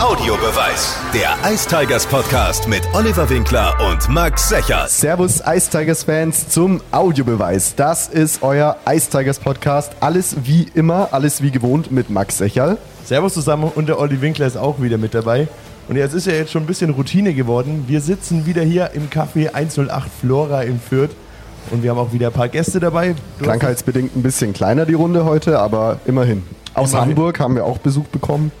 Audiobeweis. Der Ice Tigers Podcast mit Oliver Winkler und Max Secher. Servus Ice Tigers Fans zum Audiobeweis. Das ist euer Ice Tigers Podcast. Alles wie immer, alles wie gewohnt mit Max Secherl. Servus zusammen und der Olli Winkler ist auch wieder mit dabei. Und jetzt ist ja jetzt schon ein bisschen Routine geworden. Wir sitzen wieder hier im Café 108 Flora in Fürth. Und wir haben auch wieder ein paar Gäste dabei. Du Krankheitsbedingt ein bisschen kleiner die Runde heute, aber immerhin. Aus immerhin. Hamburg haben wir auch Besuch bekommen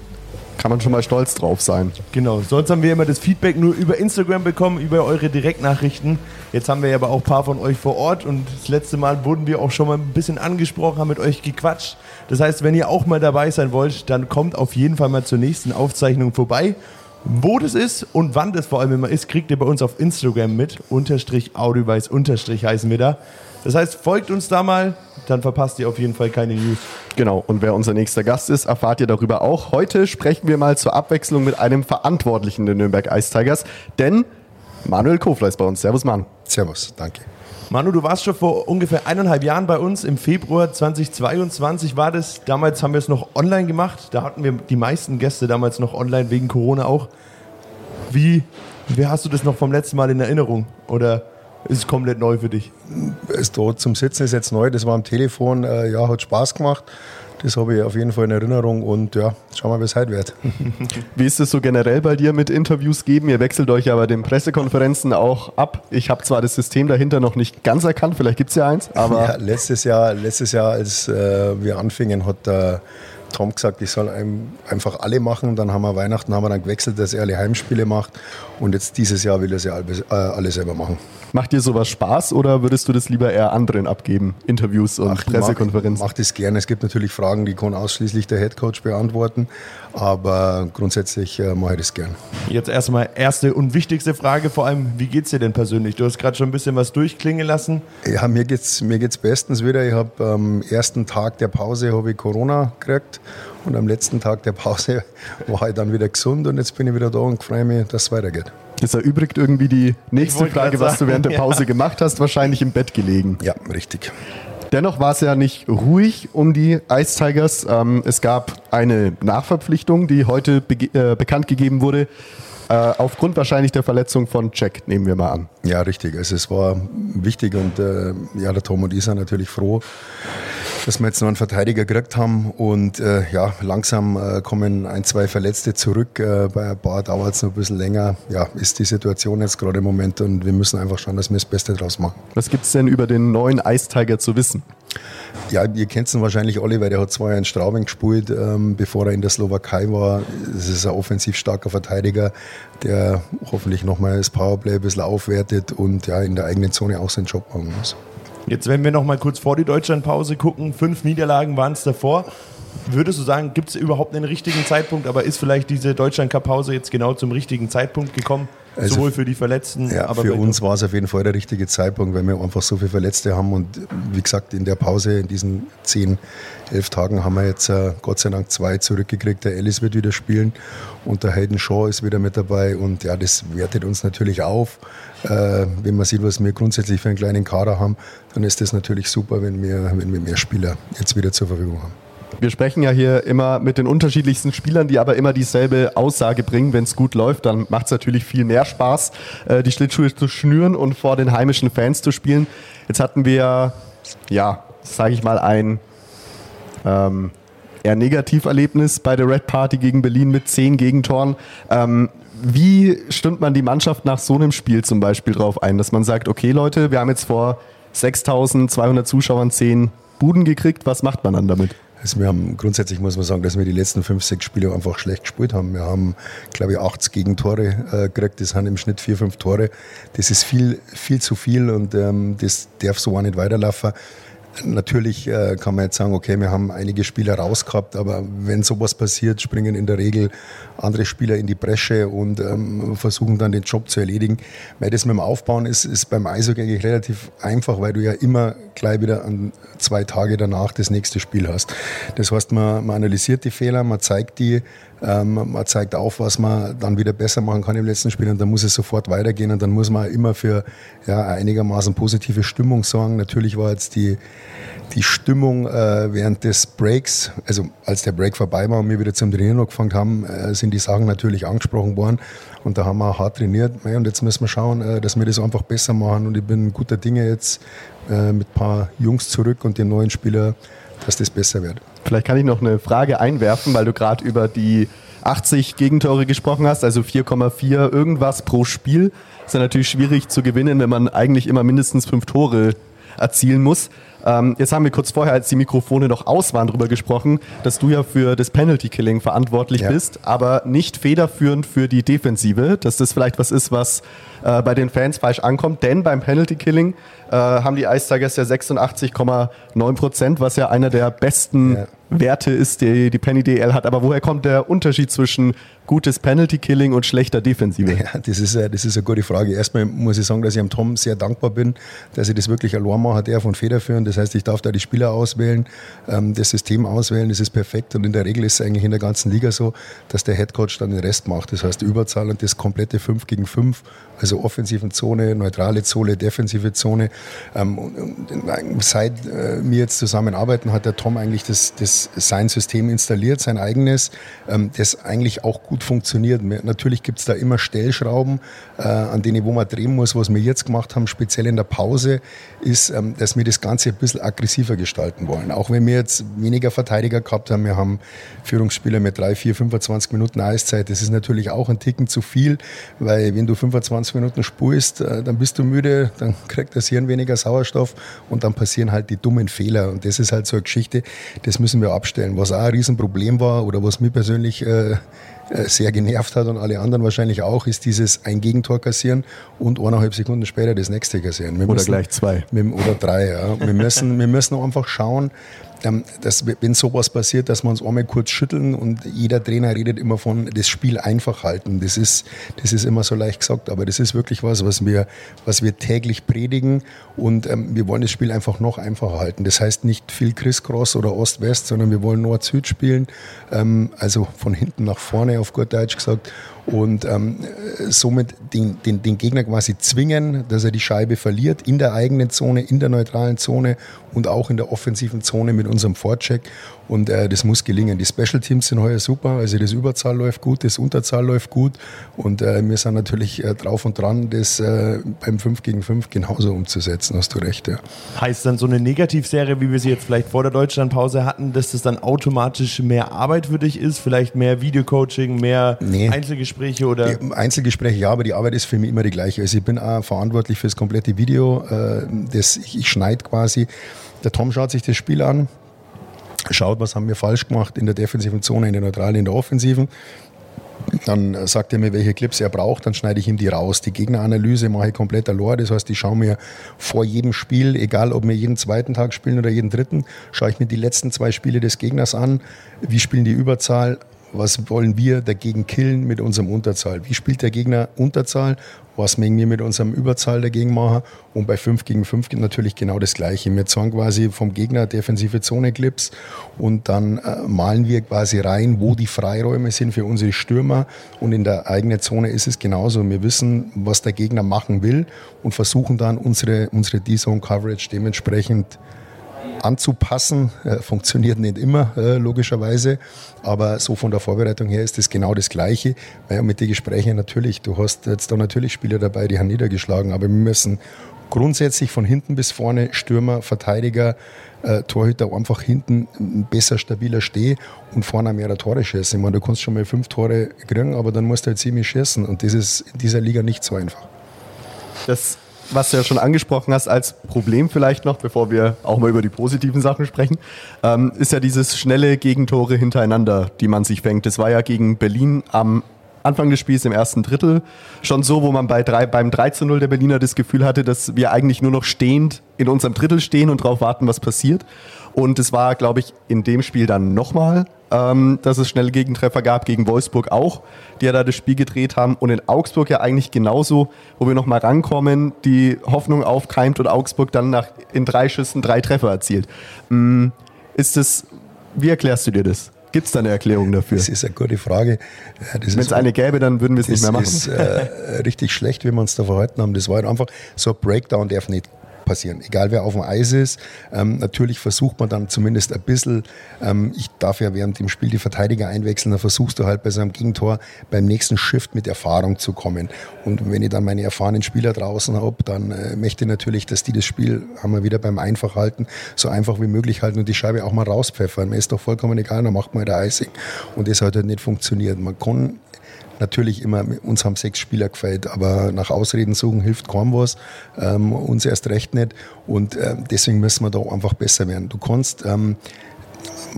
kann man schon mal stolz drauf sein. Genau, sonst haben wir immer das Feedback nur über Instagram bekommen, über eure Direktnachrichten. Jetzt haben wir aber auch ein paar von euch vor Ort und das letzte Mal wurden wir auch schon mal ein bisschen angesprochen, haben mit euch gequatscht. Das heißt, wenn ihr auch mal dabei sein wollt, dann kommt auf jeden Fall mal zur nächsten Aufzeichnung vorbei. Wo das ist und wann das vor allem immer ist, kriegt ihr bei uns auf Instagram mit. Unterstrich Audioweis Unterstrich heißen wir da. Das heißt, folgt uns da mal, dann verpasst ihr auf jeden Fall keine News. Genau, und wer unser nächster Gast ist, erfahrt ihr darüber auch. Heute sprechen wir mal zur Abwechslung mit einem Verantwortlichen der Nürnberg Ice Tigers, denn Manuel Kofler ist bei uns. Servus, Mann. Servus, danke. Manu, du warst schon vor ungefähr eineinhalb Jahren bei uns. Im Februar 2022 war das. Damals haben wir es noch online gemacht. Da hatten wir die meisten Gäste damals noch online, wegen Corona auch. Wie, wie hast du das noch vom letzten Mal in Erinnerung? Oder ist komplett neu für dich? Es dort zum Sitzen ist jetzt neu. Das war am Telefon. Äh, ja, hat Spaß gemacht. Das habe ich auf jeden Fall in Erinnerung und ja, schauen wir, mal, wie es heute wird. Wie ist es so generell bei dir mit Interviews geben? Ihr wechselt euch ja bei den Pressekonferenzen auch ab. Ich habe zwar das System dahinter noch nicht ganz erkannt, vielleicht gibt es ja eins, aber. Ja, letztes Jahr, letztes Jahr, als äh, wir anfingen, hat der Tom gesagt, ich soll einfach alle machen. Dann haben wir Weihnachten haben wir dann gewechselt, dass er alle Heimspiele macht. Und jetzt dieses Jahr will er sie alle, äh, selber machen. Macht dir sowas Spaß oder würdest du das lieber eher anderen abgeben? Interviews und Ach, Pressekonferenzen? Ich mache das gerne. Es gibt natürlich Fragen, die kann ausschließlich der Headcoach beantworten. Aber grundsätzlich äh, mache ich das gern. Jetzt erstmal erste und wichtigste Frage vor allem, wie geht es dir denn persönlich? Du hast gerade schon ein bisschen was durchklingen lassen. Ja, mir geht es mir geht's bestens wieder. Ich habe am ersten Tag der Pause ich Corona gekriegt und am letzten Tag der Pause war ich dann wieder gesund und jetzt bin ich wieder da und freue mich, dass es weitergeht. Das erübrigt irgendwie die nächste Frage, was du während der Pause ja. gemacht hast, wahrscheinlich im Bett gelegen. Ja, richtig. Dennoch war es ja nicht ruhig um die Ice Tigers. Ähm, es gab eine Nachverpflichtung, die heute be äh, bekannt gegeben wurde. Äh, aufgrund wahrscheinlich der Verletzung von Jack, nehmen wir mal an. Ja, richtig. Also es war wichtig und äh, ja, der Tom und ich sind natürlich froh, dass wir jetzt noch einen Verteidiger gekriegt haben und äh, ja, langsam äh, kommen ein, zwei Verletzte zurück. Äh, bei ein paar dauert es noch ein bisschen länger. Ja, ist die Situation jetzt gerade im Moment und wir müssen einfach schauen, dass wir das Beste draus machen. Was gibt es denn über den neuen Ice Tiger zu wissen? Ja, ihr kennt ihn wahrscheinlich alle, weil der hat zwei Jahre in Straubing gespielt, ähm, bevor er in der Slowakei war. Es ist ein offensiv starker Verteidiger, der hoffentlich nochmal das Powerplay ein bisschen aufwertet und ja, in der eigenen Zone auch seinen Job machen muss. Jetzt, wenn wir noch mal kurz vor die Deutschlandpause gucken, fünf Niederlagen waren es davor. Würdest du sagen, gibt es überhaupt einen richtigen Zeitpunkt, aber ist vielleicht diese Deutschland-Cup-Pause jetzt genau zum richtigen Zeitpunkt gekommen? Also Sowohl für die Verletzten, ja, aber für uns war es auf jeden Fall der richtige Zeitpunkt, weil wir einfach so viele Verletzte haben und wie gesagt in der Pause in diesen zehn, elf Tagen haben wir jetzt äh, Gott sei Dank zwei zurückgekriegt. Der Ellis wird wieder spielen und der Hayden Shaw ist wieder mit dabei und ja, das wertet uns natürlich auf. Äh, wenn man sieht, was wir grundsätzlich für einen kleinen Kader haben, dann ist das natürlich super, wenn wir, wenn wir mehr Spieler jetzt wieder zur Verfügung haben. Wir sprechen ja hier immer mit den unterschiedlichsten Spielern, die aber immer dieselbe Aussage bringen. Wenn es gut läuft, dann macht es natürlich viel mehr Spaß, äh, die Schlittschuhe zu schnüren und vor den heimischen Fans zu spielen. Jetzt hatten wir, ja, sage ich mal, ein ähm, eher Negativerlebnis bei der Red Party gegen Berlin mit zehn Gegentoren. Ähm, wie stimmt man die Mannschaft nach so einem Spiel zum Beispiel drauf ein, dass man sagt, okay Leute, wir haben jetzt vor 6200 Zuschauern zehn Buden gekriegt, was macht man dann damit? Also wir haben grundsätzlich muss man sagen, dass wir die letzten fünf, sechs Spiele einfach schlecht gespielt haben. Wir haben, glaube ich, 80 Gegentore äh, gekriegt. Das sind im Schnitt vier, fünf Tore. Das ist viel, viel zu viel und ähm, das darf so auch nicht weiterlaufen. Natürlich äh, kann man jetzt sagen, okay, wir haben einige Spieler rausgehabt, aber wenn sowas passiert, springen in der Regel andere Spieler in die Bresche und ähm, versuchen dann den Job zu erledigen. Weil das mit dem Aufbauen ist, ist beim Eishockey eigentlich relativ einfach, weil du ja immer gleich wieder an zwei Tage danach das nächste Spiel hast. Das heißt, man, man analysiert die Fehler, man zeigt die, ähm, man zeigt auf, was man dann wieder besser machen kann im letzten Spiel und dann muss es sofort weitergehen und dann muss man immer für ja, einigermaßen positive Stimmung sorgen. Natürlich war jetzt die die Stimmung äh, während des Breaks, also als der Break vorbei war und wir wieder zum Trainieren angefangen haben, äh, sind die Sachen natürlich angesprochen worden. Und da haben wir hart trainiert. Und jetzt müssen wir schauen, äh, dass wir das einfach besser machen. Und ich bin guter Dinge jetzt äh, mit ein paar Jungs zurück und den neuen Spieler, dass das besser wird. Vielleicht kann ich noch eine Frage einwerfen, weil du gerade über die 80 Gegentore gesprochen hast, also 4,4 irgendwas pro Spiel. Ist ja natürlich schwierig zu gewinnen, wenn man eigentlich immer mindestens fünf Tore erzielen muss. Ähm, jetzt haben wir kurz vorher, als die Mikrofone noch aus waren, darüber gesprochen, dass du ja für das Penalty Killing verantwortlich ja. bist, aber nicht federführend für die Defensive. Dass das vielleicht was ist, was äh, bei den Fans falsch ankommt, denn beim Penalty Killing äh, haben die Ice Tigers ja 86,9 Prozent, was ja einer der besten ja. Werte ist, die die Penny DL hat. Aber woher kommt der Unterschied zwischen gutes Penalty-Killing und schlechter Defensive? Ja, das ist, das ist eine gute Frage. Erstmal muss ich sagen, dass ich am Tom sehr dankbar bin, dass ich das wirklich allein mache, der von federführend. Das heißt, ich darf da die Spieler auswählen, ähm, das System auswählen, das ist perfekt. Und in der Regel ist es eigentlich in der ganzen Liga so, dass der Headcoach dann den Rest macht. Das heißt, die Überzahl und das komplette 5 gegen 5, also offensiven Zone, neutrale Zone, defensive Zone. Ähm, seit äh, wir jetzt zusammenarbeiten, hat der Tom eigentlich das, das sein System installiert, sein eigenes, ähm, das eigentlich auch gut funktioniert. Natürlich gibt es da immer Stellschrauben, äh, an denen wo man drehen muss. Was wir jetzt gemacht haben, speziell in der Pause, ist, dass wir das Ganze bisschen aggressiver gestalten wollen. Auch wenn wir jetzt weniger Verteidiger gehabt haben, wir haben Führungsspieler mit 3, 4, 25 Minuten Eiszeit. Das ist natürlich auch ein Ticken zu viel, weil wenn du 25 Minuten spulst, äh, dann bist du müde, dann kriegt das Hirn weniger Sauerstoff und dann passieren halt die dummen Fehler. Und das ist halt so eine Geschichte, das müssen wir abstellen. Was auch ein Riesenproblem war oder was mir persönlich äh, sehr genervt hat und alle anderen wahrscheinlich auch, ist dieses ein Gegentor kassieren und eineinhalb Sekunden später das nächste kassieren. Wir oder müssen, gleich zwei. oder drei. Ja. Wir, müssen, wir müssen einfach schauen, dass, wenn sowas passiert, dass wir uns einmal kurz schütteln und jeder Trainer redet immer von das Spiel einfach halten. Das ist, das ist immer so leicht gesagt, aber das ist wirklich was, was wir, was wir täglich predigen und ähm, wir wollen das Spiel einfach noch einfacher halten. Das heißt nicht viel Crisscross oder Ost-West, sondern wir wollen Nord-Süd spielen, ähm, also von hinten nach vorne auf gut Deutsch gesagt und ähm, somit den, den, den Gegner quasi zwingen, dass er die Scheibe verliert in der eigenen Zone, in der neutralen Zone und auch in der offensiven Zone mit unserem Vorcheck. Und äh, das muss gelingen. Die Special Teams sind heuer super. Also das Überzahl läuft gut, das Unterzahl läuft gut. Und äh, wir sind natürlich äh, drauf und dran, das äh, beim 5 gegen 5 genauso umzusetzen. Hast du recht, ja. Heißt dann so eine Negativserie, wie wir sie jetzt vielleicht vor der Deutschlandpause hatten, dass das dann automatisch mehr Arbeit für dich ist? Vielleicht mehr Videocoaching, mehr nee. Einzelgespräche oder? Die Einzelgespräche, ja, aber die Arbeit ist für mich immer die gleiche. Also ich bin auch verantwortlich für das komplette Video. Äh, das, ich, ich schneide quasi. Der Tom schaut sich das Spiel an, schaut, was haben wir falsch gemacht in der defensiven Zone, in der neutralen, in der offensiven. Dann sagt er mir, welche Clips er braucht, dann schneide ich ihm die raus. Die Gegneranalyse mache ich komplett allein. Das heißt, ich schaue mir vor jedem Spiel, egal ob wir jeden zweiten Tag spielen oder jeden dritten, schaue ich mir die letzten zwei Spiele des Gegners an. Wie spielen die Überzahl? Was wollen wir dagegen killen mit unserem Unterzahl? Wie spielt der Gegner Unterzahl? Was mögen wir mit unserem Überzahl dagegen machen? Und bei 5 gegen 5 natürlich genau das Gleiche. Wir zeigen quasi vom Gegner defensive Zone-Clips und dann äh, malen wir quasi rein, wo die Freiräume sind für unsere Stürmer. Und in der eigenen Zone ist es genauso. Wir wissen, was der Gegner machen will und versuchen dann unsere, unsere D-Zone-Coverage dementsprechend anzupassen. Äh, funktioniert nicht immer, äh, logischerweise. Aber so von der Vorbereitung her ist es genau das Gleiche. Weil mit den Gesprächen natürlich, du hast jetzt da natürlich Spieler dabei, die haben niedergeschlagen, aber wir müssen grundsätzlich von hinten bis vorne Stürmer, Verteidiger, äh, Torhüter einfach hinten besser, stabiler stehen und vorne mehr Tore schießen. Ich meine, du kannst schon mal fünf Tore kriegen, aber dann musst du halt ziemlich schießen und das ist in dieser Liga nicht so einfach. Das was du ja schon angesprochen hast, als Problem vielleicht noch, bevor wir auch mal über die positiven Sachen sprechen, ähm, ist ja dieses schnelle Gegentore hintereinander, die man sich fängt. Das war ja gegen Berlin am Anfang des Spiels im ersten Drittel schon so, wo man bei drei, beim 3 zu 0 der Berliner das Gefühl hatte, dass wir eigentlich nur noch stehend in unserem Drittel stehen und darauf warten, was passiert. Und es war, glaube ich, in dem Spiel dann nochmal, ähm, dass es schnelle Gegentreffer gab, gegen Wolfsburg auch, die ja da das Spiel gedreht haben. Und in Augsburg ja eigentlich genauso, wo wir nochmal rankommen, die Hoffnung aufkeimt und Augsburg dann nach, in drei Schüssen drei Treffer erzielt. Ähm, ist das, wie erklärst du dir das? Gibt es da eine Erklärung dafür? Das ist eine gute Frage. Wenn es eine gäbe, dann würden wir es nicht mehr machen. Das ist äh, richtig schlecht, wie wir uns da verhalten haben. Das war halt einfach so ein Breakdown, darf nicht passieren, egal wer auf dem Eis ist. Ähm, natürlich versucht man dann zumindest ein bisschen, ähm, ich darf ja während dem Spiel die Verteidiger einwechseln, dann versuchst du halt bei so einem Gegentor beim nächsten Shift mit Erfahrung zu kommen. Und wenn ich dann meine erfahrenen Spieler draußen habe, dann äh, möchte ich natürlich, dass die das Spiel, haben wir wieder beim Einfachhalten, so einfach wie möglich halten und die Scheibe auch mal rauspfeffern. Mir ist doch vollkommen egal, dann macht man halt Icing. Und das hat halt nicht funktioniert. Man kann natürlich immer, uns haben sechs Spieler gefällt, aber nach Ausreden suchen hilft kaum was, ähm, uns erst recht nicht und äh, deswegen müssen wir da einfach besser werden. Du kannst ähm,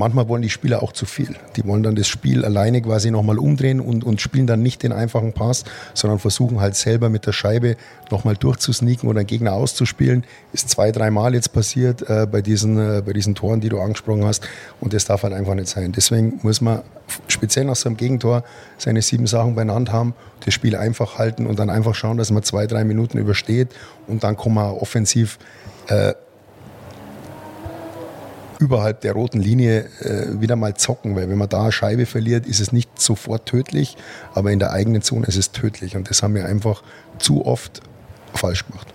manchmal wollen die Spieler auch zu viel. Die wollen dann das Spiel alleine quasi nochmal umdrehen und, und spielen dann nicht den einfachen Pass, sondern versuchen halt selber mit der Scheibe nochmal durchzusneaken oder einen Gegner auszuspielen. Ist zwei, dreimal jetzt passiert äh, bei, diesen, äh, bei diesen Toren, die du angesprochen hast. Und das darf halt einfach nicht sein. Deswegen muss man speziell nach so einem Gegentor seine sieben Sachen beieinander haben, das Spiel einfach halten und dann einfach schauen, dass man zwei, drei Minuten übersteht und dann kann man offensiv äh, überhalb der roten Linie äh, wieder mal zocken, weil wenn man da eine Scheibe verliert, ist es nicht sofort tödlich, aber in der eigenen Zone ist es tödlich und das haben wir einfach zu oft falsch gemacht.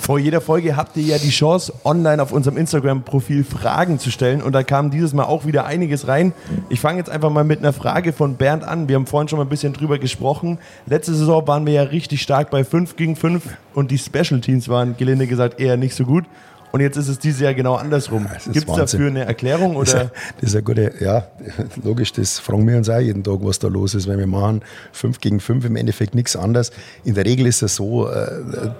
Vor jeder Folge habt ihr ja die Chance, online auf unserem Instagram-Profil Fragen zu stellen. Und da kam dieses Mal auch wieder einiges rein. Ich fange jetzt einfach mal mit einer Frage von Bernd an. Wir haben vorhin schon mal ein bisschen drüber gesprochen. Letzte Saison waren wir ja richtig stark bei 5 gegen 5 und die Special Teams waren, gelinde gesagt, eher nicht so gut. Und jetzt ist es dieses Jahr genau andersrum. Ja, Gibt es dafür eine Erklärung? Oder? Das, ist, das ist eine gute, ja, logisch, das fragen wir uns auch jeden Tag, was da los ist, weil wir machen 5 gegen 5 im Endeffekt nichts anderes. In der Regel ist es so äh,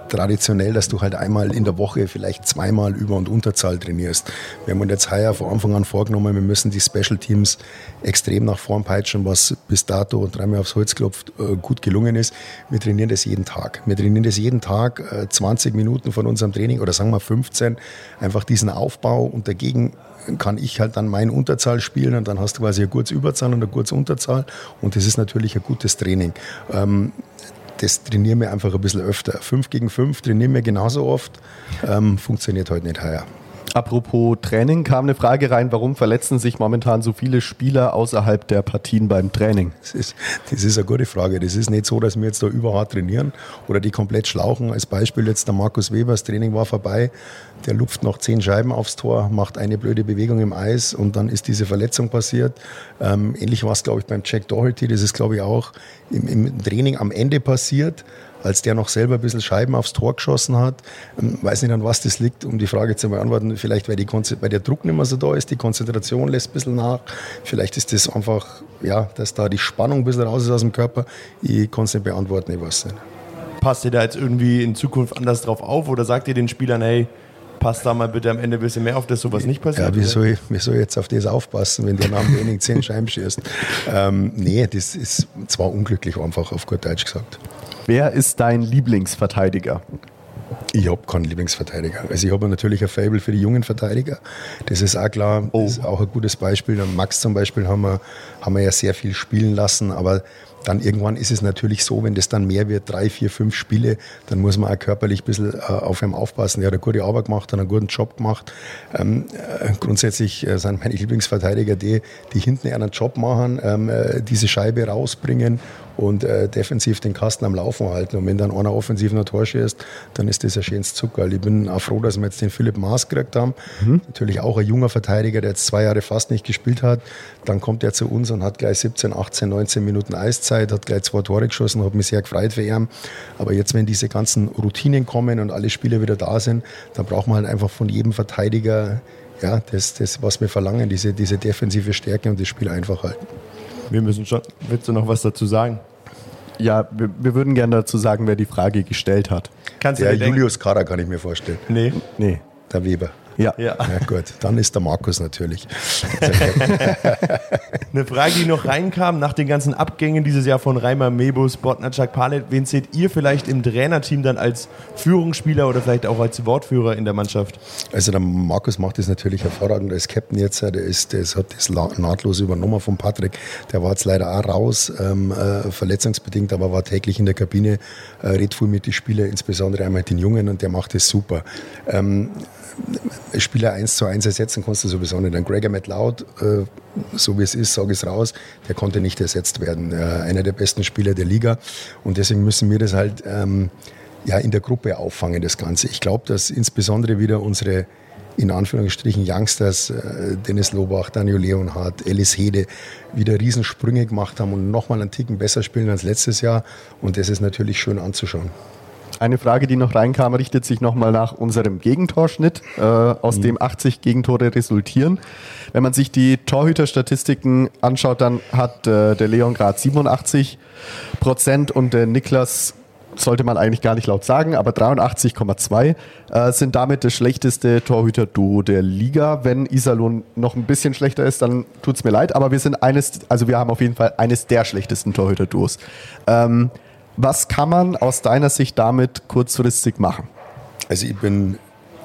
traditionell, dass du halt einmal in der Woche vielleicht zweimal Über- und Unterzahl trainierst. Wir haben uns jetzt heuer von Anfang an vorgenommen, wir müssen die Special Teams extrem nach vorn peitschen, was bis dato und dreimal aufs Holz klopft äh, gut gelungen ist. Wir trainieren das jeden Tag. Wir trainieren das jeden Tag äh, 20 Minuten von unserem Training oder sagen wir 15 einfach diesen Aufbau und dagegen kann ich halt dann meine Unterzahl spielen und dann hast du quasi eine kurze Überzahl und eine kurze Unterzahl und das ist natürlich ein gutes Training. Ähm, das trainieren wir einfach ein bisschen öfter. Fünf gegen fünf trainieren wir genauso oft, ähm, funktioniert heute nicht heuer. Apropos Training kam eine Frage rein, warum verletzen sich momentan so viele Spieler außerhalb der Partien beim Training? Das ist, das ist eine gute Frage. Das ist nicht so, dass wir jetzt da überhart trainieren oder die komplett schlauchen. Als Beispiel jetzt der Markus Weber, das Training war vorbei, der lupft noch zehn Scheiben aufs Tor, macht eine blöde Bewegung im Eis und dann ist diese Verletzung passiert. Ähm, ähnlich war es, glaube ich, beim Jack Doherty. Das ist, glaube ich, auch im, im Training am Ende passiert als der noch selber ein bisschen Scheiben aufs Tor geschossen hat. Ähm, weiß nicht, an was das liegt, um die Frage zu beantworten. Vielleicht, weil, die weil der Druck nicht mehr so da ist, die Konzentration lässt ein bisschen nach. Vielleicht ist das einfach, ja, dass da die Spannung ein bisschen raus ist aus dem Körper. Ich kann es nicht beantworten, ich weiß nicht. Passt ihr da jetzt irgendwie in Zukunft anders drauf auf oder sagt ihr den Spielern, hey, passt da mal bitte am Ende ein bisschen mehr auf, dass sowas nicht passiert. Ja, wie soll, ich, wie soll ich jetzt auf das aufpassen, wenn der nach Training zehn Scheiben schießt? Ähm, nee, das ist zwar unglücklich einfach, auf gut Deutsch gesagt. Wer ist dein Lieblingsverteidiger? Ich habe keinen Lieblingsverteidiger. Also ich habe natürlich ein Fable für die jungen Verteidiger. Das ist auch klar. Oh. Das ist auch ein gutes Beispiel. Und Max zum Beispiel haben wir, haben wir ja sehr viel spielen lassen. Aber dann irgendwann ist es natürlich so, wenn das dann mehr wird, drei, vier, fünf Spiele, dann muss man auch körperlich ein bisschen äh, auf ihn aufpassen. Er hat eine gute Arbeit gemacht, hat einen guten Job gemacht. Ähm, äh, grundsätzlich äh, sind meine Lieblingsverteidiger die, die hinten einen Job machen, ähm, äh, diese Scheibe rausbringen und äh, defensiv den Kasten am Laufen halten. Und wenn dann einer offensiv noch Tor schießt, dann ist das ein schönes Zucker. Ich bin auch froh, dass wir jetzt den Philipp Maas gekriegt haben. Mhm. Natürlich auch ein junger Verteidiger, der jetzt zwei Jahre fast nicht gespielt hat. Dann kommt er zu uns und hat gleich 17, 18, 19 Minuten Eiszeit, hat gleich zwei Tore geschossen, hat mich sehr gefreut für ihn. Aber jetzt, wenn diese ganzen Routinen kommen und alle Spieler wieder da sind, dann braucht man halt einfach von jedem Verteidiger ja, das, das, was wir verlangen, diese, diese defensive Stärke und das Spiel einfach halten. Wir müssen schon. Willst du noch was dazu sagen? Ja, wir, wir würden gerne dazu sagen, wer die Frage gestellt hat. Kannst der Julius Kara kann ich mir vorstellen. Nee. Nee. Der Weber. Ja. ja. Ja, gut. Dann ist der Markus natürlich. Eine Frage, die noch reinkam nach den ganzen Abgängen dieses Jahr von Reimer, Mebus, Botnacak, Palet. Wen seht ihr vielleicht im Trainerteam dann als Führungsspieler oder vielleicht auch als Wortführer in der Mannschaft? Also der Markus macht das natürlich hervorragend als Captain jetzt. Der, ist, der hat das nahtlos übernommen von Patrick. Der war jetzt leider auch raus, ähm, äh, verletzungsbedingt, aber war täglich in der Kabine, äh, redet viel mit den Spielern, insbesondere einmal mit den Jungen und der macht das super. Ähm, Spieler eins zu eins ersetzen kannst du sowieso nicht. Ein Gregor McLeod, äh, so wie es ist, sage ich es raus, der konnte nicht ersetzt werden. Äh, einer der besten Spieler der Liga. Und deswegen müssen wir das halt ähm, ja, in der Gruppe auffangen, das Ganze. Ich glaube, dass insbesondere wieder unsere in Anführungsstrichen Youngsters, äh, Dennis Lobach, Daniel Leonhardt, Alice Hede, wieder Riesensprünge gemacht haben und nochmal einen Ticken besser spielen als letztes Jahr. Und das ist natürlich schön anzuschauen. Eine Frage, die noch reinkam, richtet sich nochmal nach unserem Gegentorschnitt, äh, aus mhm. dem 80 Gegentore resultieren. Wenn man sich die Torhüterstatistiken anschaut, dann hat äh, der Leon Grad 87 Prozent und der Niklas sollte man eigentlich gar nicht laut sagen, aber 83,2 äh, sind damit das schlechteste Torhüter-Duo der Liga. Wenn Iserlohn noch ein bisschen schlechter ist, dann tut es mir leid, aber wir sind eines, also wir haben auf jeden Fall eines der schlechtesten Torhüter-Duos. Ähm, was kann man aus deiner Sicht damit kurzfristig machen? Also ich bin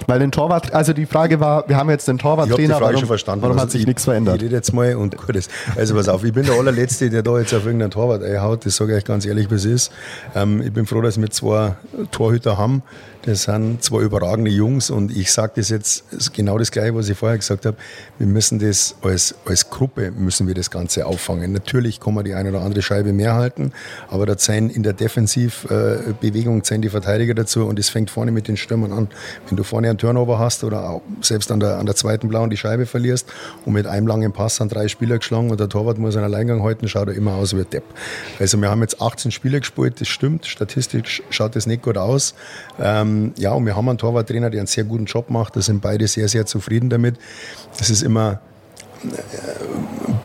weil den Torwart, also die Frage war, wir haben jetzt den Torwarttrainer, warum, schon verstanden. warum hat sich ich, nichts verändert? Ich rede jetzt mal und gut ist. Also pass auf, ich bin der allerletzte, der da jetzt auf irgendeinen Torwart einhaut, das sage ich euch ganz ehrlich, wie es ist. Ähm, ich bin froh, dass wir zwei Torhüter haben, das sind zwei überragende Jungs und ich sage das jetzt genau das Gleiche, was ich vorher gesagt habe. Wir müssen das als, als Gruppe müssen wir das Ganze auffangen. Natürlich kann man die eine oder andere Scheibe mehr halten, aber da zählen in der Defensivbewegung zählen die Verteidiger dazu und es fängt vorne mit den Stürmern an. Wenn du vorne einen Turnover hast oder auch selbst an der, an der zweiten Blauen die Scheibe verlierst und mit einem langen Pass an drei Spieler geschlagen und der Torwart muss einen Alleingang halten, schaut er immer aus wie ein Depp. Also wir haben jetzt 18 Spieler gespielt, das stimmt, statistisch schaut das nicht gut aus. Ähm, ja, und wir haben einen Torwarttrainer, der einen sehr guten Job macht. Da sind beide sehr, sehr zufrieden damit. Das ist immer äh,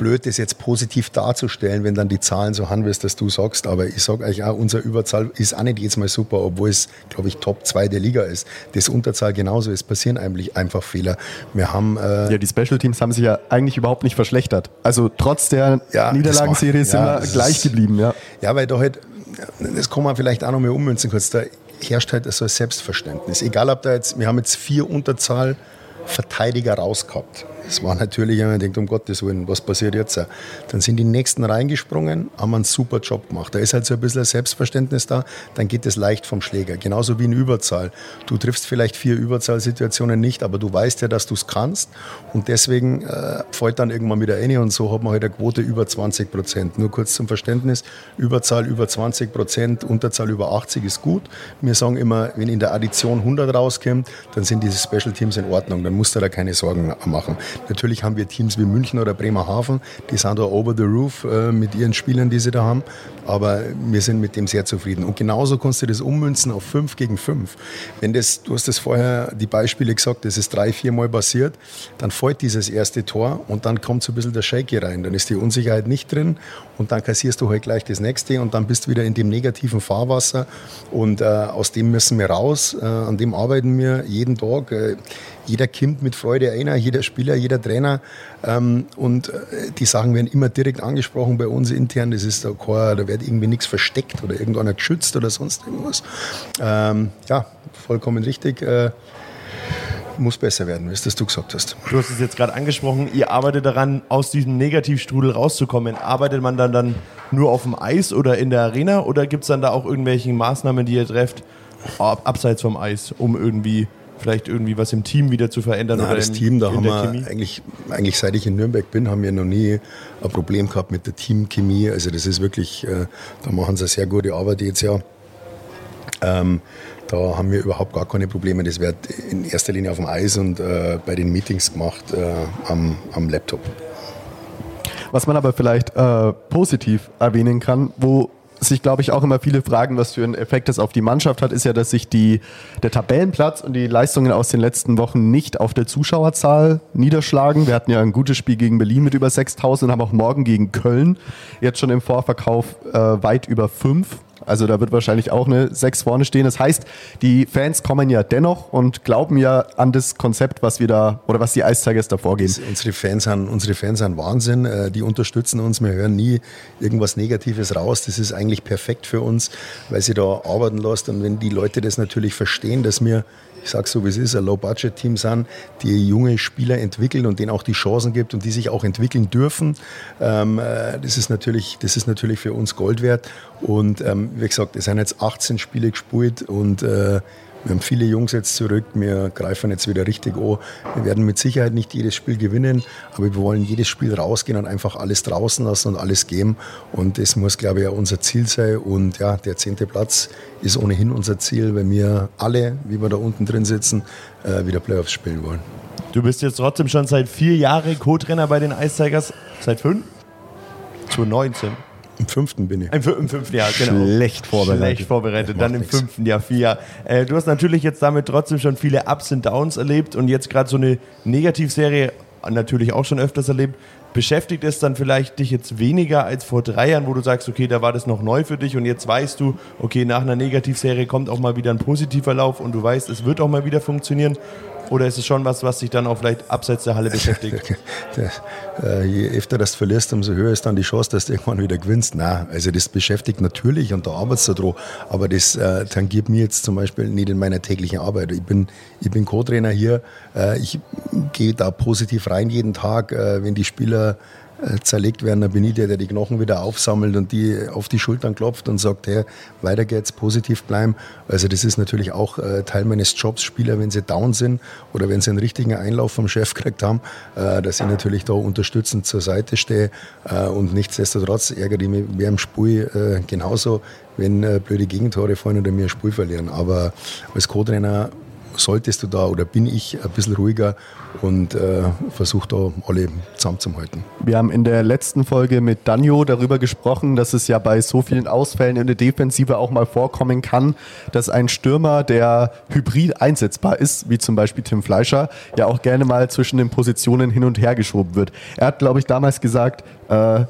blöd, das jetzt positiv darzustellen, wenn dann die Zahlen so wie dass du sagst. Aber ich sage euch auch, unser Überzahl ist auch nicht jedes Mal super, obwohl es, glaube ich, Top 2 der Liga ist. Das Unterzahl genauso. Es passieren eigentlich einfach Fehler. Wir haben. Äh ja, die Special Teams haben sich ja eigentlich überhaupt nicht verschlechtert. Also trotz der ja, Niederlagenserie sind ja, wir gleich geblieben. Ja. ja, weil da halt, das kann man vielleicht auch noch mehr ummünzen kurz. Da herrscht halt so ein Selbstverständnis. Egal, ob da jetzt, wir haben jetzt vier Unterzahl Verteidiger rausgehabt. Es war natürlich, wenn man denkt, um Gottes Willen, was passiert jetzt? Dann sind die Nächsten reingesprungen, haben einen super Job gemacht. Da ist halt so ein bisschen Selbstverständnis da, dann geht es leicht vom Schläger. Genauso wie in Überzahl. Du triffst vielleicht vier Überzahlsituationen nicht, aber du weißt ja, dass du es kannst und deswegen äh, fällt dann irgendwann wieder eine und so hat man halt eine Quote über 20 Prozent. Nur kurz zum Verständnis, Überzahl über 20 Prozent, Unterzahl über 80 ist gut. Wir sagen immer, wenn in der Addition 100 rauskommt, dann sind diese Special Teams in Ordnung, dann musst du da keine Sorgen machen. Natürlich haben wir Teams wie München oder Bremerhaven, die sind da over the roof äh, mit ihren Spielern, die sie da haben. Aber wir sind mit dem sehr zufrieden. Und genauso kannst du das ummünzen auf 5 gegen 5. Wenn das, du hast das vorher, die Beispiele gesagt, das ist drei, vier Mal passiert, dann fällt dieses erste Tor und dann kommt so ein bisschen der Shaky rein. Dann ist die Unsicherheit nicht drin und dann kassierst du halt gleich das nächste und dann bist du wieder in dem negativen Fahrwasser. Und äh, aus dem müssen wir raus. Äh, an dem arbeiten wir jeden Tag. Jeder kommt mit Freude einer, jeder Spieler, jeder Trainer. Ähm, und äh, die Sachen werden immer direkt angesprochen bei uns intern. Das ist da, da wird irgendwie nichts versteckt oder irgendeiner geschützt oder sonst irgendwas. Ähm, ja, vollkommen richtig. Äh, muss besser werden, wie es du gesagt hast. Du hast es jetzt gerade angesprochen, ihr arbeitet daran, aus diesem Negativstrudel rauszukommen. Arbeitet man dann, dann nur auf dem Eis oder in der Arena oder gibt es dann da auch irgendwelche Maßnahmen, die ihr trefft, abseits vom Eis, um irgendwie vielleicht irgendwie was im Team wieder zu verändern? Na, oder das in, Team, da haben wir eigentlich, eigentlich, seit ich in Nürnberg bin, haben wir noch nie ein Problem gehabt mit der Teamchemie. Also das ist wirklich, äh, da machen sie eine sehr gute Arbeit jetzt ja. Ähm, da haben wir überhaupt gar keine Probleme. Das wird in erster Linie auf dem Eis und äh, bei den Meetings gemacht äh, am, am Laptop. Was man aber vielleicht äh, positiv erwähnen kann, wo sich, glaube ich, auch immer viele fragen, was für einen Effekt das auf die Mannschaft hat, ist ja, dass sich die, der Tabellenplatz und die Leistungen aus den letzten Wochen nicht auf der Zuschauerzahl niederschlagen. Wir hatten ja ein gutes Spiel gegen Berlin mit über 6000 und haben auch morgen gegen Köln jetzt schon im Vorverkauf äh, weit über 5. Also da wird wahrscheinlich auch eine 6 vorne stehen. Das heißt, die Fans kommen ja dennoch und glauben ja an das Konzept, was wir da oder was die Ice Tigers da vorgehen. Unsere Fans haben, unsere Fans haben Wahnsinn. Äh, die unterstützen uns. Wir hören nie irgendwas Negatives raus. Das ist eigentlich perfekt für uns, weil sie da arbeiten lässt. Und wenn die Leute das natürlich verstehen, dass wir ich sage so wie es ist, ein Low-Budget-Team sind, die junge Spieler entwickeln und denen auch die Chancen gibt und die sich auch entwickeln dürfen. Ähm, äh, das, ist natürlich, das ist natürlich für uns Gold wert. Und ähm, wie gesagt, es sind jetzt 18 Spiele gespielt und äh, wir haben viele Jungs jetzt zurück, wir greifen jetzt wieder richtig an. Wir werden mit Sicherheit nicht jedes Spiel gewinnen, aber wir wollen jedes Spiel rausgehen und einfach alles draußen lassen und alles geben. Und das muss, glaube ich, unser Ziel sein. Und ja, der zehnte Platz ist ohnehin unser Ziel, wenn wir alle, wie wir da unten drin sitzen, äh, wieder Playoffs spielen wollen. Du bist jetzt trotzdem schon seit vier Jahren Co-Trainer bei den Ice Tigers. Seit fünf? 2019. Im fünften bin ich. Im, im fünften Jahr, genau. Schlecht vorbereitet. Schlecht vorbereitet, dann im nix. fünften Jahr, vier Jahre. Äh, du hast natürlich jetzt damit trotzdem schon viele Ups und Downs erlebt und jetzt gerade so eine Negativserie natürlich auch schon öfters erlebt. Beschäftigt es dann vielleicht dich jetzt weniger als vor drei Jahren, wo du sagst, okay, da war das noch neu für dich und jetzt weißt du, okay, nach einer Negativserie kommt auch mal wieder ein positiver Lauf und du weißt, es wird auch mal wieder funktionieren? Oder ist es schon was, was dich dann auch vielleicht abseits der Halle beschäftigt? Äh, je öfter das verlierst, umso höher ist dann die Chance, dass du irgendwann wieder gewinnst. Nein, also das beschäftigt natürlich und da arbeitest du dran. Aber das äh, tangiert mir jetzt zum Beispiel nicht in meiner täglichen Arbeit. Ich bin, ich bin Co-Trainer hier. Äh, ich gehe da positiv rein jeden Tag, äh, wenn die Spieler zerlegt werden, dann bin ich der, der die Knochen wieder aufsammelt und die auf die Schultern klopft und sagt, hey, weiter geht's, positiv bleiben. Also das ist natürlich auch äh, Teil meines Jobs, Spieler, wenn sie down sind oder wenn sie einen richtigen Einlauf vom Chef gekriegt haben, äh, dass ich natürlich da unterstützend zur Seite stehe äh, und nichtsdestotrotz ärgere ich mich während dem Spiel äh, genauso, wenn äh, blöde Gegentore fallen oder mir ein Spiel verlieren. Aber als Co-Trainer solltest du da oder bin ich ein bisschen ruhiger und äh, versuche da alle zusammenzuhalten. Wir haben in der letzten Folge mit Danjo darüber gesprochen, dass es ja bei so vielen Ausfällen in der Defensive auch mal vorkommen kann, dass ein Stürmer, der hybrid einsetzbar ist, wie zum Beispiel Tim Fleischer, ja auch gerne mal zwischen den Positionen hin und her geschoben wird. Er hat, glaube ich, damals gesagt, äh,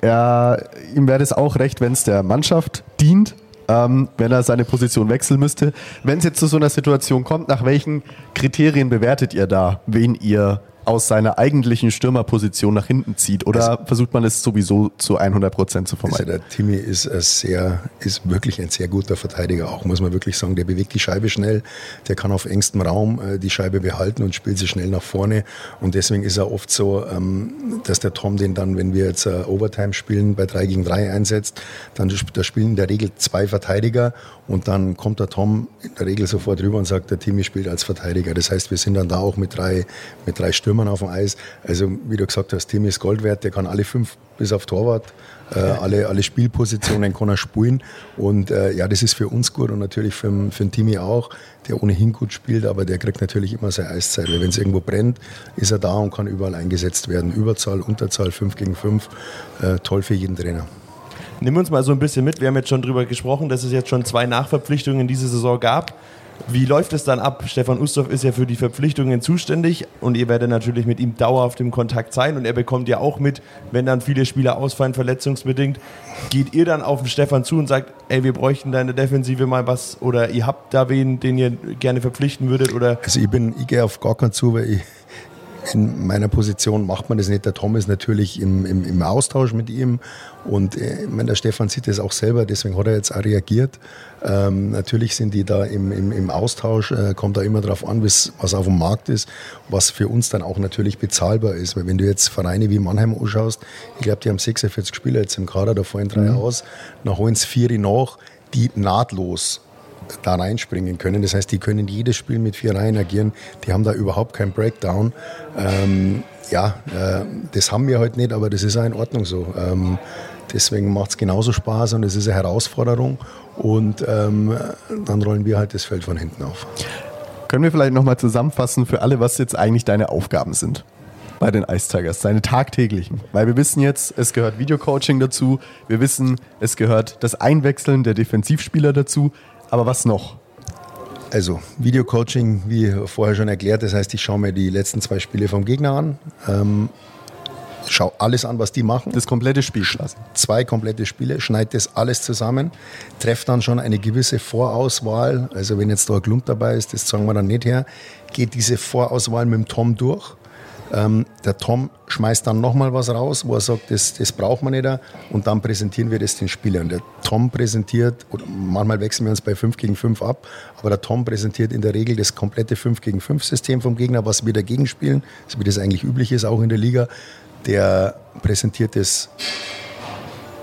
er, ihm wäre es auch recht, wenn es der Mannschaft dient, ähm, wenn er seine Position wechseln müsste. Wenn es jetzt zu so einer Situation kommt, nach welchen Kriterien bewertet ihr da, wen ihr aus seiner eigentlichen Stürmerposition nach hinten zieht? Oder versucht man es sowieso zu 100 Prozent zu Also vermeiden? der Timmy ist, ein sehr, ist wirklich ein sehr guter Verteidiger auch, muss man wirklich sagen. Der bewegt die Scheibe schnell, der kann auf engstem Raum äh, die Scheibe behalten und spielt sie schnell nach vorne. Und deswegen ist er oft so, ähm, dass der Tom den dann, wenn wir jetzt äh, Overtime spielen, bei 3 gegen 3 einsetzt, dann da spielen in der Regel zwei Verteidiger und dann kommt der Tom in der Regel sofort rüber und sagt, der Timmy spielt als Verteidiger. Das heißt, wir sind dann da auch mit drei, mit drei Stürmern auf dem Eis. Also wie du gesagt hast, Timmy ist Gold wert, der kann alle fünf bis auf Torwart, äh, alle, alle Spielpositionen kann er spielen. Und äh, ja, das ist für uns gut und natürlich für, für den Timmy auch, der ohnehin gut spielt, aber der kriegt natürlich immer seine Eiszeit. Weil wenn es irgendwo brennt, ist er da und kann überall eingesetzt werden. Überzahl, Unterzahl, 5 gegen 5, äh, toll für jeden Trainer. Nimm uns mal so ein bisschen mit. Wir haben jetzt schon drüber gesprochen, dass es jetzt schon zwei Nachverpflichtungen diese Saison gab. Wie läuft es dann ab? Stefan Ustorf ist ja für die Verpflichtungen zuständig und ihr werdet natürlich mit ihm dauerhaft im Kontakt sein und er bekommt ja auch mit, wenn dann viele Spieler ausfallen, verletzungsbedingt. Geht ihr dann auf den Stefan zu und sagt, ey, wir bräuchten da in der Defensive mal was oder ihr habt da wen, den ihr gerne verpflichten würdet oder Also ich bin, ich gehe auf gar keinen zu, weil ich, in meiner Position macht man das nicht. Der Tom ist natürlich im, im, im Austausch mit ihm und äh, ich meine, der Stefan sieht das auch selber, deswegen hat er jetzt auch reagiert. Ähm, natürlich sind die da im, im, im Austausch, äh, kommt da immer darauf an, was auf dem Markt ist, was für uns dann auch natürlich bezahlbar ist. Weil wenn du jetzt Vereine wie Mannheim anschaust, ich glaube, die haben 46 Spieler jetzt im Kader, da fallen drei aus, dann holen es vier nach, die nahtlos da reinspringen können. Das heißt, die können jedes Spiel mit vier Reihen agieren. Die haben da überhaupt keinen Breakdown. Ähm, ja, äh, das haben wir heute nicht, aber das ist auch in Ordnung so. Ähm, deswegen macht es genauso Spaß und es ist eine Herausforderung. Und ähm, dann rollen wir halt das Feld von hinten auf. Können wir vielleicht nochmal zusammenfassen für alle, was jetzt eigentlich deine Aufgaben sind bei den Ice Tigers, deine tagtäglichen? Weil wir wissen jetzt, es gehört Videocoaching dazu, wir wissen, es gehört das Einwechseln der Defensivspieler dazu, aber was noch? Also Videocoaching, wie vorher schon erklärt, das heißt, ich schaue mir die letzten zwei Spiele vom Gegner an, ähm, schaue alles an, was die machen. Das komplette Spiel lassen. zwei komplette Spiele, schneide das alles zusammen, treffe dann schon eine gewisse Vorauswahl. Also wenn jetzt da ein Klump dabei ist, das zeigen wir dann nicht her, geht diese Vorauswahl mit dem Tom durch. Ähm, der Tom schmeißt dann nochmal was raus, wo er sagt, das, das braucht man nicht. Und dann präsentieren wir das den Spielern. Der Tom präsentiert, oder manchmal wechseln wir uns bei 5 gegen 5 ab, aber der Tom präsentiert in der Regel das komplette 5 gegen 5 System vom Gegner, was wir dagegen spielen, so wie das eigentlich üblich ist, auch in der Liga. Der präsentiert das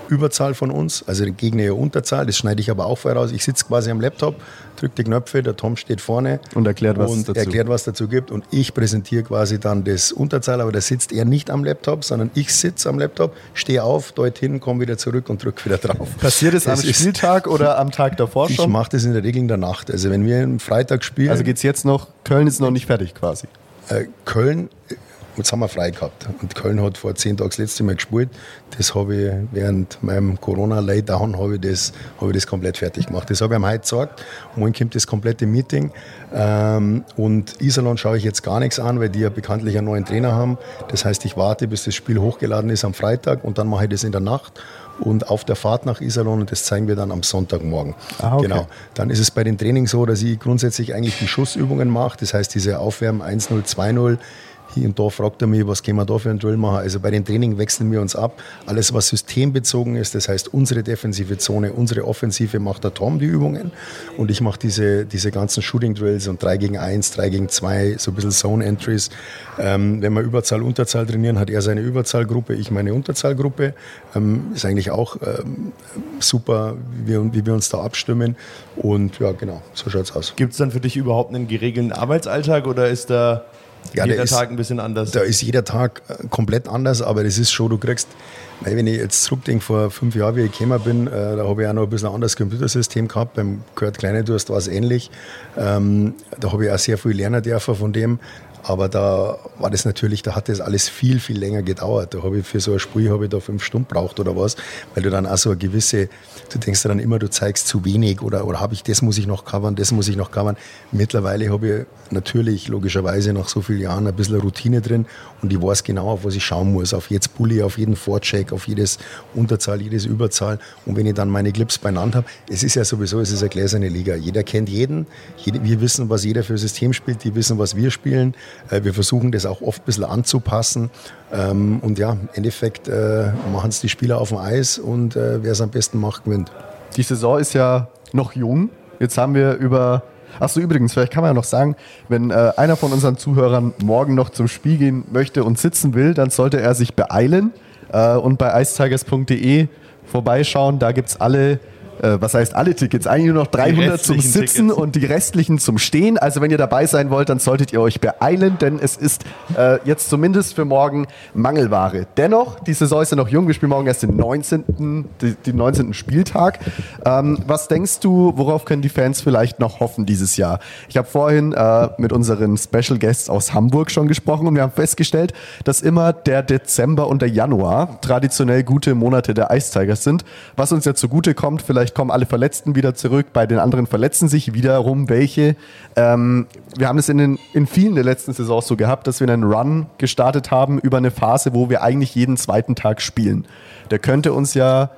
Überzahl von uns, also der Gegner ja Unterzahl. Das schneide ich aber auch vorher raus. Ich sitze quasi am Laptop, drücke die Knöpfe, der Tom steht vorne und erklärt, was, und dazu. erklärt, was dazu gibt. Und ich präsentiere quasi dann das Unterzahl, aber da sitzt er nicht am Laptop, sondern ich sitze am Laptop, stehe auf, dorthin, komme wieder zurück und drücke wieder drauf. Passiert es am Spieltag oder am Tag davor Ich schon? mache das in der Regel in der Nacht. Also wenn wir am Freitag spielen, Also geht es jetzt noch, Köln ist noch nicht fertig quasi. äh, Köln, jetzt haben wir frei gehabt. Und Köln hat vor zehn Tagen das letzte Mal gespielt. Das habe ich während meinem Corona-Laydown habe ich, das, habe ich das komplett fertig gemacht. Das habe ich am heute gesagt. Morgen kommt das komplette Meeting. Ähm, und Iserlohn schaue ich jetzt gar nichts an, weil die ja bekanntlich einen neuen Trainer haben. Das heißt, ich warte, bis das Spiel hochgeladen ist am Freitag und dann mache ich das in der Nacht. Und auf der Fahrt nach Iserlohn, und das zeigen wir dann am Sonntagmorgen. Ah, okay. Genau. Dann ist es bei den Trainings so, dass ich grundsätzlich eigentlich die Schussübungen mache. Das heißt, diese Aufwärmen 1-0, 2-0. Hier und da fragt er mich, was können wir da für einen Drill machen. Also bei den Training wechseln wir uns ab. Alles, was systembezogen ist, das heißt unsere defensive Zone, unsere Offensive macht der Tom die Übungen. Und ich mache diese, diese ganzen Shooting Drills und 3 gegen 1, 3 gegen 2, so ein bisschen Zone Entries. Ähm, wenn wir Überzahl, Unterzahl trainieren, hat er seine Überzahlgruppe, ich meine Unterzahlgruppe. Ähm, ist eigentlich auch ähm, super, wie wir, wie wir uns da abstimmen. Und ja, genau, so schaut's aus. Gibt es dann für dich überhaupt einen geregelten Arbeitsalltag oder ist da Ja, jeder ist- Tag ein bisschen anders? Da ist jeder Tag äh, komplett anders, aber das ist schon, du kriegst, wenn ich jetzt zurückdenke, vor fünf Jahren, wie ich gekommen bin, äh, da habe ich auch noch ein bisschen ein anderes Computersystem gehabt. Beim Kurt Kleinedurst war es ähnlich. Ähm, da habe ich auch sehr viel lernen dürfen von dem. Aber da war das natürlich, da hat das alles viel, viel länger gedauert. Da habe ich für so ein Spiel habe ich da fünf Stunden braucht oder was, weil du dann auch so eine gewisse, du denkst dann immer, du zeigst zu wenig oder, oder habe ich, das muss ich noch covern, das muss ich noch covern. Mittlerweile habe ich natürlich logischerweise nach so vielen Jahren ein bisschen Routine drin und ich weiß genau, auf was ich schauen muss. Auf jetzt Bulli, auf jeden Vorcheck, auf jedes Unterzahl, jedes Überzahl. Und wenn ich dann meine Clips beieinander habe, es ist ja sowieso, es ist eine gläserne Liga. Jeder kennt jeden. Jede, wir wissen, was jeder für ein System spielt. Die wissen, was wir spielen. Äh, Wir versuchen das auch oft ein bisschen anzupassen. Ähm, Und ja, im Endeffekt äh, machen es die Spieler auf dem Eis und äh, wer es am besten macht, gewinnt. Die Saison ist ja noch jung. Jetzt haben wir über. Achso, übrigens, vielleicht kann man ja noch sagen, wenn äh, einer von unseren Zuhörern morgen noch zum Spiel gehen möchte und sitzen will, dann sollte er sich beeilen äh, und bei icetigers.de vorbeischauen. Da gibt es alle, äh, was heißt alle Tickets? Eigentlich nur noch 300 zum Sitzen Tickets. und die restlichen zum Stehen. Also wenn ihr dabei sein wollt, dann solltet ihr euch beeilen, denn es ist äh, jetzt zumindest für morgen Mangelware. Dennoch, die Saison ist ja noch jung. Wir spielen morgen erst den 19. Die, den 19. Spieltag. Ähm, was denkst du, worauf können die Fans vielleicht noch hoffen dieses Jahr? Ich habe vorhin äh, mit unseren Special Guests aus Hamburg schon gesprochen und wir haben festgestellt, dass immer der Dezember und der Januar traditionell gute Monate der Ice Tigers sind. Was uns jetzt zugute kommt, vielleicht kommen alle Verletzten wieder zurück, bei den anderen verletzen sich wiederum welche. Ähm, wir haben es in, in vielen der letzten Saisons so gehabt, dass wir einen Run gestartet haben über eine Phase, wo wir eigentlich jeden zweiten Tag spielen. Der könnte uns ja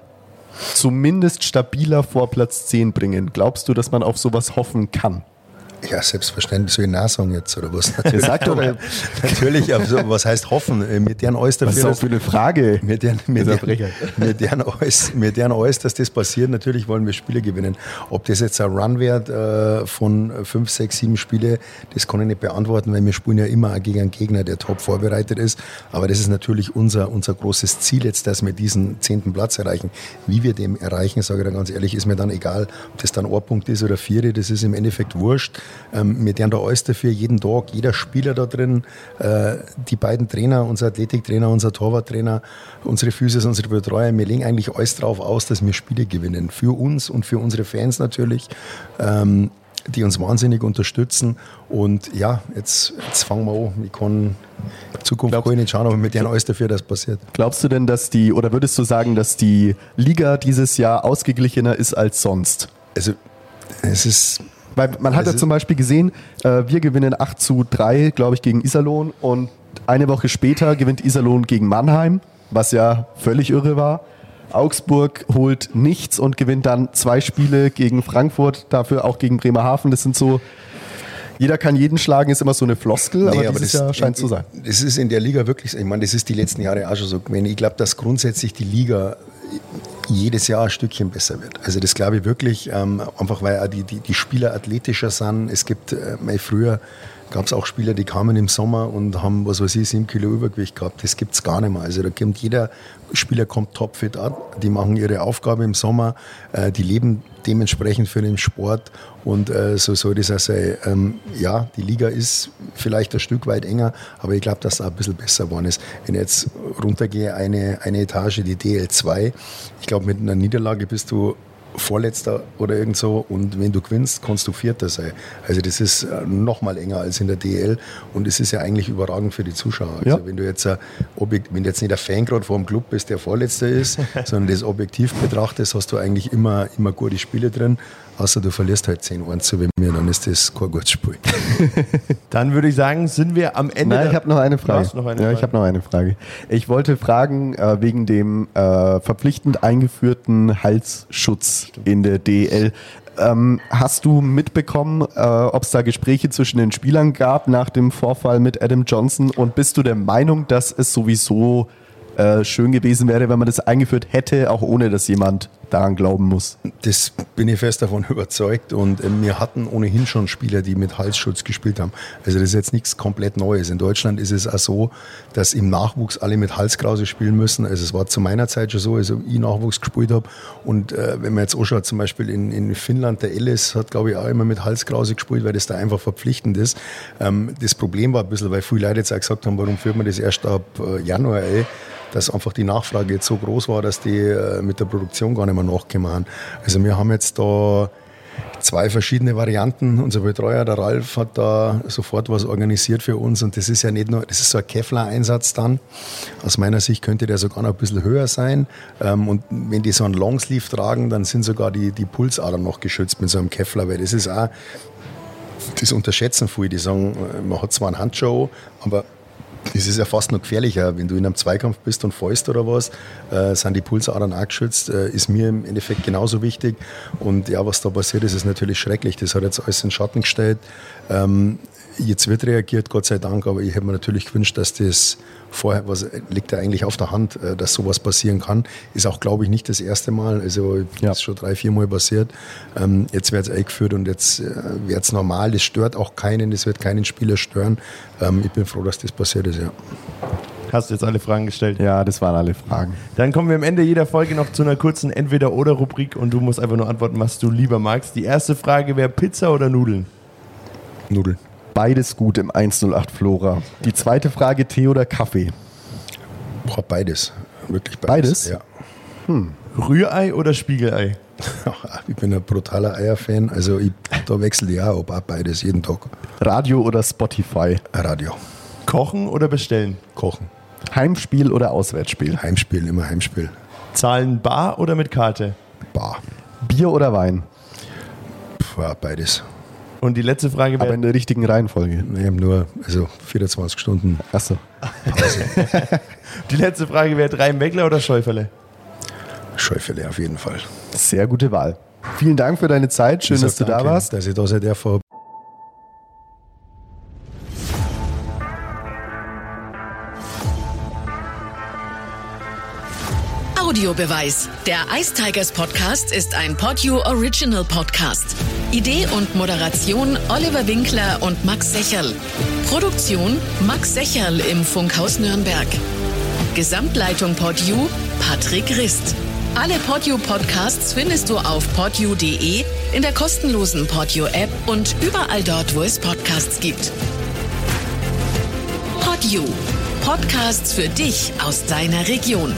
zumindest stabiler vor Platz 10 bringen. Glaubst du, dass man auf sowas hoffen kann? Ja, selbstverständlich. Ich nein sagen jetzt oder was? Sag doch mal. Natürlich, aber so, was heißt hoffen? Äh, Wir deren alles Was ist auch für eine Frage? Wir deren, Dieser deren, wir, deren alles, wir deren alles, dass das passiert. Natürlich wollen wir Spiele gewinnen. Ob das jetzt ein Run wird äh, von fünf, sechs, sieben Spiele, das kann ich nicht beantworten, weil wir spielen ja immer gegen einen Gegner, der top vorbereitet ist. Aber das ist natürlich unser, unser großes Ziel jetzt, dass wir diesen zehnten Platz erreichen. Wie wir den erreichen, sage ich da ganz ehrlich, ist mir dann egal, ob das dann ein Punkt ist oder vier, das ist im Endeffekt wurscht. Ähm, wir deren da alles dafür, jeden Tag, jeder Spieler da drin, äh, die beiden Trainer, unser Athletiktrainer, unser Torwarttrainer, unsere Physios, unsere Betreuer, wir legen eigentlich alles drauf aus, dass wir Spiele gewinnen. Für uns und für unsere Fans natürlich. Ähm, die uns wahnsinnig unterstützen. Und ja, jetzt, jetzt fangen wir an. Ich kann in Zukunft Glaubst- kann ich nicht schauen, aber wir tun alles dafür, dass passiert. Glaubst du denn, dass die, oder würdest du sagen, dass die Liga dieses Jahr ausgeglichener ist als sonst? Also, es ist Weil man hat ja Also- zum Beispiel gesehen, äh, wir gewinnen 8 zu 3, glaube ich, gegen Iserlohn und eine Woche später gewinnt Iserlohn gegen Mannheim, was ja völlig irre war. Augsburg holt nichts und gewinnt dann zwei Spiele gegen Frankfurt, dafür auch gegen Bremerhaven. Das sind so, jeder kann jeden schlagen, ist immer so eine Floskel, aber Nee, dieses Jahr scheint zu sein. Das ist in der Liga wirklich, ich meine, das ist die letzten Jahre auch schon so gewesen. Ich glaube, dass grundsätzlich die Liga jedes Jahr ein Stückchen besser wird. Also das glaube ich wirklich, ähm, einfach weil die, die, die Spieler athletischer sind. Es gibt, äh, früher, gab es auch Spieler, die kamen im Sommer und haben, was weiß ich, sieben Kilo Übergewicht gehabt. Das gibt es gar nicht mehr. Also da kommt jeder Spieler kommt topfit an, die machen ihre Aufgabe im Sommer, äh, die leben dementsprechend für den Sport und äh, so soll das auch sein. Ähm, ja, die Liga ist vielleicht ein Stück weit enger, aber ich glaube, dass da ein bisschen besser geworden ist. Wenn ich jetzt runtergehe, eine, eine Etage, die DL2, ich glaube, mit einer Niederlage bist du Vorletzter oder irgend so und wenn du gewinnst, kannst du Vierter sein. Also das ist äh, noch mal enger als in der DL und es ist ja eigentlich überragend für die Zuschauer. Also ja. wenn du jetzt äh, wenn du jetzt nicht ein Fan gerade vor dem Club bist, der Vorletzter ist, sondern das objektiv betrachtest, hast du eigentlich immer, immer gute Spiele drin Außer du verlierst halt 10 1 zu mir, dann ist das kein gutes Spiel. dann würde ich sagen, sind wir am Ende. Nein, ich habe noch eine Frage. Noch eine ja, Frage. ich habe noch eine Frage. Ich wollte fragen äh, wegen dem äh, verpflichtend eingeführten Halsschutz Stimmt. in der DL. Ähm, hast du mitbekommen, äh, ob es da Gespräche zwischen den Spielern gab nach dem Vorfall mit Adam Johnson? Und bist du der Meinung, dass es sowieso äh, schön gewesen wäre, wenn man das eingeführt hätte, auch ohne dass jemand daran glauben muss. Das bin ich fest davon überzeugt und äh, wir hatten ohnehin schon Spieler, die mit Halsschutz gespielt haben. Also das ist jetzt nichts komplett Neues. In Deutschland ist es auch so, dass im Nachwuchs alle mit Halskrause spielen müssen. Also es war zu meiner Zeit schon so, also ich Nachwuchs gespielt habe und äh, wenn man jetzt anschaut, zum Beispiel in, in Finnland, der Ellis hat glaube ich auch immer mit Halskrause gespielt, weil das da einfach verpflichtend ist. Ähm, das Problem war ein bisschen, weil viele Leute jetzt auch gesagt haben, warum führt man das erst ab äh, Januar, ey? dass einfach die Nachfrage jetzt so groß war, dass die äh, mit der Produktion gar nicht nachgekommen haben. Also wir haben jetzt da zwei verschiedene Varianten. Unser Betreuer, der Ralf, hat da sofort was organisiert für uns und das ist ja nicht nur, das ist so ein Kevlar-Einsatz dann. Aus meiner Sicht könnte der sogar noch ein bisschen höher sein ähm, und wenn die so einen Longsleeve tragen, dann sind sogar die, die Pulsadern noch geschützt mit so einem Kevlar, weil das ist auch das unterschätzen viele, die sagen, man hat zwar einen Handschuh, aber das ist ja fast noch gefährlicher. Wenn du in einem Zweikampf bist und fäust oder was, äh, sind die Pulsadern auch geschützt. Äh, ist mir im Endeffekt genauso wichtig. Und ja, was da passiert ist, ist natürlich schrecklich. Das hat jetzt alles in Schatten gestellt. Ähm, Jetzt wird reagiert, Gott sei Dank, aber ich hätte mir natürlich gewünscht, dass das vorher, was liegt ja eigentlich auf der Hand, äh, dass sowas passieren kann. Ist auch, glaube ich, nicht das erste Mal. Also ja. ist schon drei, vier Mal passiert. Ähm, jetzt wird es eingeführt und jetzt äh, wird es normal. Das stört auch keinen, das wird keinen Spieler stören. Ähm, ich bin froh, dass das passiert ist, ja. Hast du jetzt alle Fragen gestellt? Ja, das waren alle Fragen. Dann kommen wir am Ende jeder Folge noch zu einer kurzen Entweder-Oder-Rubrik und du musst einfach nur antworten, was du lieber magst. Die erste Frage wäre Pizza oder Nudeln? Nudeln. Beides gut im 108 Flora. Die zweite Frage, Tee oder Kaffee? Boah, beides. Wirklich beides. Beides? Ja. Hm. Rührei oder Spiegelei? ich bin ein brutaler Eier-Fan. Also ich, da wechsle ich auch, auch beides jeden Tag. Radio oder Spotify? Radio. Kochen oder bestellen? Kochen. Heimspiel oder Auswärtsspiel? Heimspiel, immer Heimspiel. Zahlen bar oder mit Karte? Bar. Bier oder Wein? Puh, beides. Und die letzte Frage wäre. Aber in der richtigen Reihenfolge. Wir haben nur also 24 Stunden Achso. Die letzte Frage wäre: Drei Meckler oder Schäuferle? Schäuferle auf jeden Fall. Sehr gute Wahl. Vielen Dank für deine Zeit. Schön, dass du da warst. Dass ich da sein darf. Audiobeweis. Der Ice Tigers Podcast ist ein Podio Original Podcast. Idee und Moderation Oliver Winkler und Max Secherl. Produktion Max Secherl im Funkhaus Nürnberg. Gesamtleitung Podio Patrick Rist. Alle Podio Podcasts findest du auf podio.de, in der kostenlosen Podio App und überall dort, wo es Podcasts gibt. Podio. Podcasts für dich aus deiner Region.